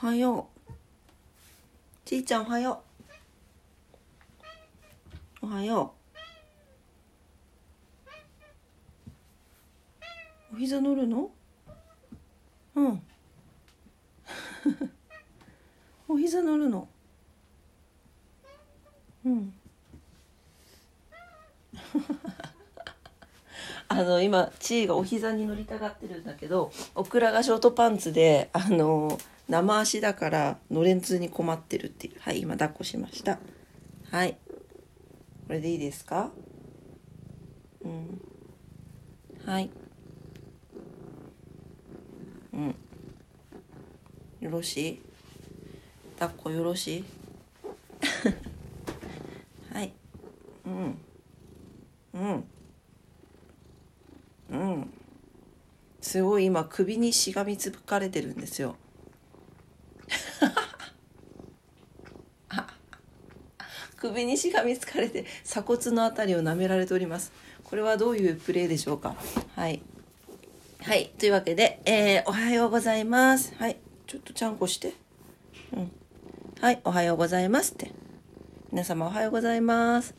はよう。ちいちゃんおはよう。おはよう。お膝乗るの？うん。お膝乗るの？うん。あの今ちいがお膝に乗りたがってるんだけどオクラがショートパンツであの生足だから乗れんつに困ってるっていう。はい今抱っこしました。はい。これでいいですか？うん。はい。うん。よろしい？抱っこよろしい？はい。うん。うん。うん。すごい今首にしがみつかれてるんですよ。首にしがみつかれて鎖骨のあたりを舐められておりますこれはどういうプレーでしょうか？はいはいというわけで、えー、おはようございますはいちょっとちゃんこしてうんはいおはようございますって皆様おはようございます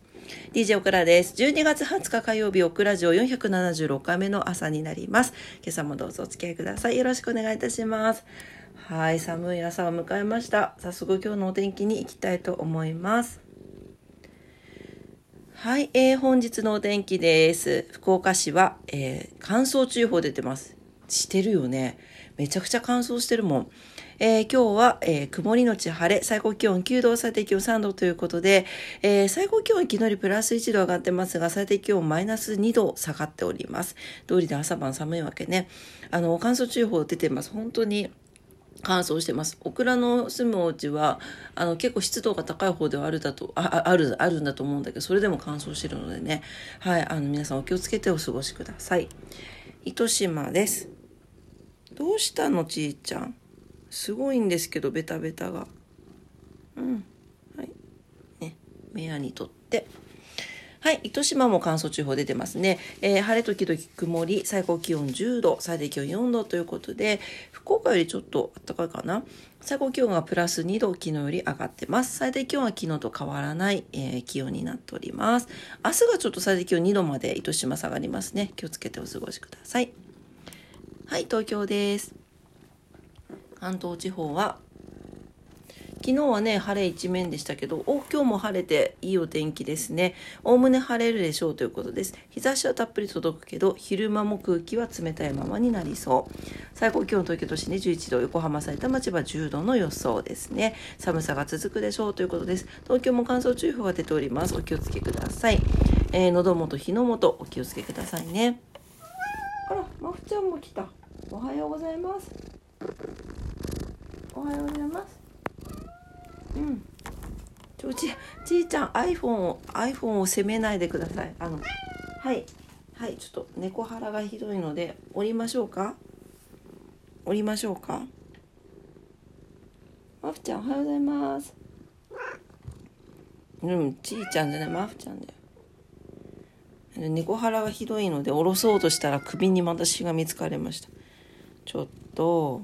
DJ オクラです。12月20日火曜日、オクラジオ476回目の朝になります。今朝もどうぞお付き合いください。よろしくお願いいたします。はい、寒い朝を迎えました。早速今日のお天気に行きたいと思います。はい、えー、本日のお天気です。福岡市は、えー、乾燥注意報出てます。してるよね。めちゃくちゃ乾燥してるもん。えー、今日は、えー、曇りのち晴れ、最高気温9度、最低気温3度ということで、え、最高気温は昨日よりプラス1度上がってますが、最低気温マイナス2度下がっております。通りで朝晩寒いわけね。あの、乾燥注意報出てます。本当に乾燥してます。オクラの住むお家は、あの、結構湿度が高い方ではあるだと、あ、ある、あるんだと思うんだけど、それでも乾燥してるのでね。はい、あの、皆さんお気をつけてお過ごしください。糸島です。どうしたの、ちーちゃん？すごいんですけど、ベタベタが。うん。はい。ね。目やにとって。はい。糸島も乾燥注意報出てますね。えー、晴れ時々曇り、最高気温10度、最低気温4度ということで、福岡よりちょっと暖かいかな。最高気温がプラス2度、昨日より上がってます。最低気温は昨日と変わらない、えー、気温になっております。明日がちょっと最低気温2度まで糸島下がりますね。気をつけてお過ごしください。はい、東京です。関東地方は昨日はね晴れ一面でしたけどお今日も晴れていいお天気ですね。おおむね晴れるでしょうということです。日差しはたっぷり届くけど昼間も空気は冷たいままになりそう。最高気温東京都心で11度横浜埼玉千葉10度の予想ですね。寒さが続くでしょうということです。東京も乾燥注意報が出ております。お気をつけください、えー、喉元火の元お気をつけくださいね。あらまふちゃんも来た。おはようございます。おはようございます。うん。ちょちちいちゃん iPhone を iPhone を責めないでください。あのはいはいちょっと猫腹がひどいので降りましょうか？降りましょうか？まふちゃんおはようございます。うんちいちゃんじゃないまふちゃんだよ。猫腹がひどいので下ろそうとしたら首にまたしがみつかれました。ちょっと。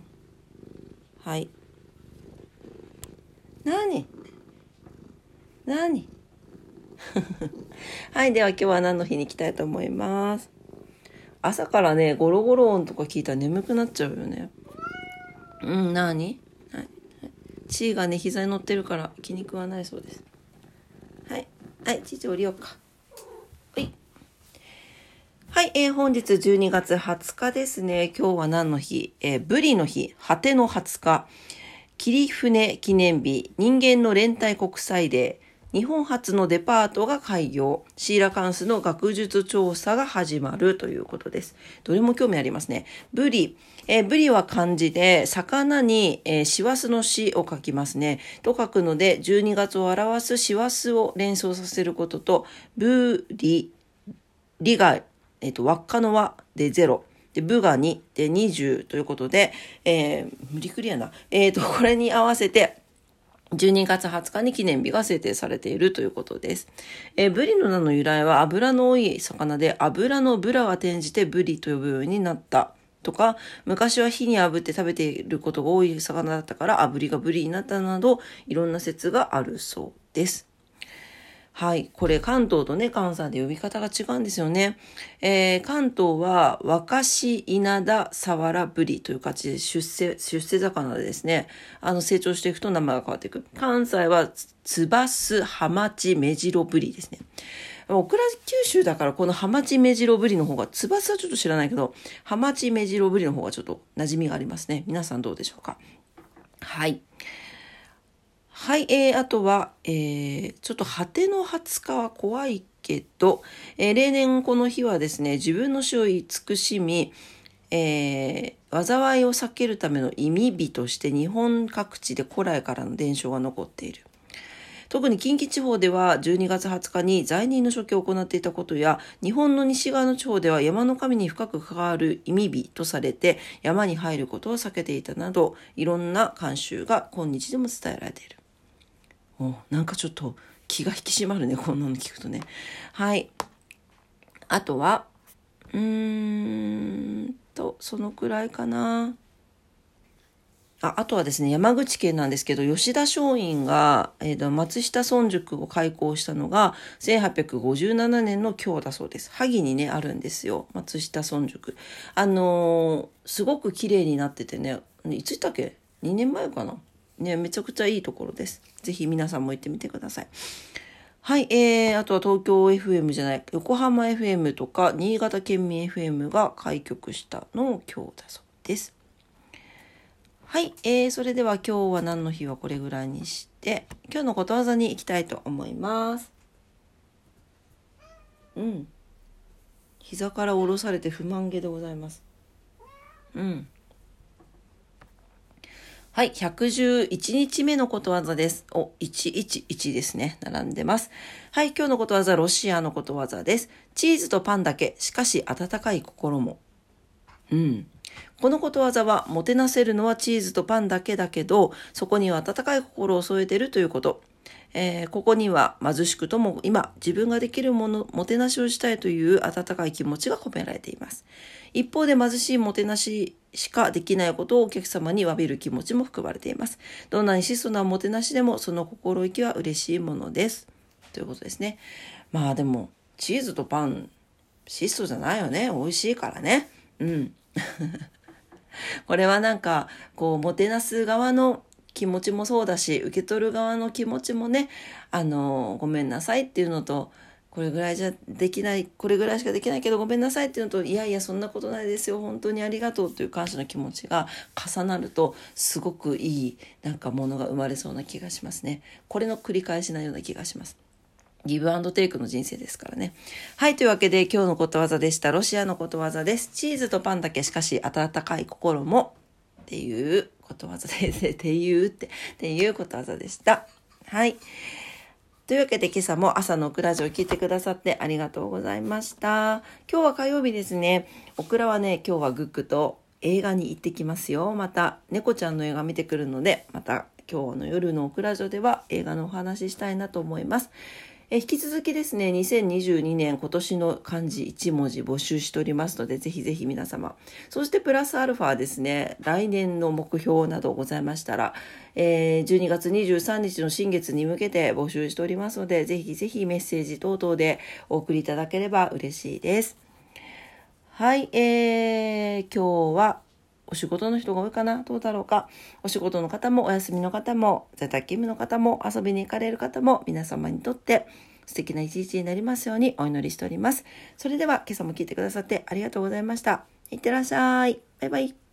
はい。何？何？はい、では今日は何の日に行きたいと思います？朝からね、ゴロゴロ音とか聞いたら眠くなっちゃうよね。うん、何？はい。チーがね、膝に乗ってるから気に食わないそうです。はい。はい、チーチ降りようか。はい。はい、えー、本日12月20日ですね。今日は何の日？えー、ブリの日、果ての20日、霧船記念日、人間の連帯国際デー、日本初のデパートが開業、シーラカンスの学術調査が始まるということです。どれも興味ありますね。ブリ。え、ブリは漢字で、魚に、えー、師走の死を書きますね。と書くので、12月を表す師走を連想させることと、ブリ、リがえっ、と、輪っかの輪で0。で、部が2で20ということで、えー、無理クリアな。えっ、ー、と、これに合わせて、12月20日に記念日が制定されているということです。えー、ブリの名の由来は油の多い魚で、油のブラが転じてブリと呼ぶようになったとか、昔は火に炙って食べていることが多い魚だったから炙りがブリになったなど、いろんな説があるそうです。はい。これ関東とね、関西で呼び方が違うんですよね。えー、関東は若し稲田サワラブリという感じで出世、出世魚でですね、あの成長していくと名前が変わっていく。関西はつばすハマチメジロブリですね。オクラ九州だからこのハマチメジロブリの方が、つばすはちょっと知らないけど、ハマチメジロブリの方がちょっと馴染みがありますね。皆さんどうでしょうか？はい。はい、えー、あとは、えー、ちょっと果ての20日は怖いけど、えー、例年この日はですね、自分の死を慈しみ、えー、災いを避けるための意味日として日本各地で古来からの伝承が残っている。特に近畿地方では12月20日に罪人の処刑を行っていたことや、日本の西側の地方では山の神に深く関わる意味日とされて、山に入ることを避けていたなど、いろんな慣習が今日でも伝えられている。おなんかちょっと気が引き締まるね、こんなの聞くとね。はい。あとは、うーんと、そのくらいかな。ああとはですね、山口県なんですけど、吉田松陰が、えー、と松下村塾を開校したのが、1857年の今日だそうです。萩にね、あるんですよ。松下村塾。あのー、すごく綺麗になっててね、いついたっけ ?2 年前かな？ね、めちゃくちゃいいところです。ぜひ皆さんも行ってみてください。はい、えー、あとは東京 FM じゃない、横浜 FM とか新潟県民 FM が開局したのを今日だそうです。はい、えー、それでは今日は何の日はこれぐらいにして、今日のことわざに行きたいと思います。うん。膝から下ろされて不満げでございます。うん。はい、111日目のことわざです。お、111ですね。並んでます。はい、今日のことわざ、ロシアのことわざです。チーズとパンだけ、しかし温かい心も。うん。このことわざは、もてなせるのはチーズとパンだけだけど、そこには温かい心を添えてるということ。えー、ここには貧しくとも今自分ができるもの、もてなしをしたいという温かい気持ちが込められています。一方で貧しいもてなししかできないことをお客様に詫びる気持ちも含まれています。どんなに質素なもてなしでもその心意気は嬉しいものです。ということですね。まあでも、チーズとパン、質素じゃないよね。美味しいからね。うん。これはなんか、こう、もてなす側の気持ちもそうだし、受け取る側の気持ちもね、あの、ごめんなさいっていうのと、これぐらいじゃできない、これぐらいしかできないけどごめんなさいっていうのと、いやいやそんなことないですよ、本当にありがとうという感謝の気持ちが重なると、すごくいいなんかものが生まれそうな気がしますね。これの繰り返しなような気がします。ギブアンドテイクの人生ですからね。はい、というわけで今日のことわざでした。ロシアのことわざです。チーズとパンだけしかし温かい心もっていうことわざで、ていうって、っていうことわざでした。はい。というわけで今朝も朝のオクラジオを聞いてくださってありがとうございました。今日は火曜日ですね。オクラはね、今日はグッグと映画に行ってきますよ。また、猫ちゃんの映画見てくるので、また今日の夜のオクラジオでは映画のお話ししたいなと思います。え引き続きですね、2022年今年の漢字1文字募集しておりますので、ぜひぜひ皆様。そしてプラスアルファですね、来年の目標などございましたら、えー、12月23日の新月に向けて募集しておりますので、ぜひぜひメッセージ等々でお送りいただければ嬉しいです。はい、えー、今日はお仕事の人が多いかなどうだろうかお仕事の方もお休みの方も在宅勤務の方も遊びに行かれる方も皆様にとって素敵な一日になりますようにお祈りしております。それでは今朝も聞いてくださってありがとうございました。いってらっしゃい。バイバイ。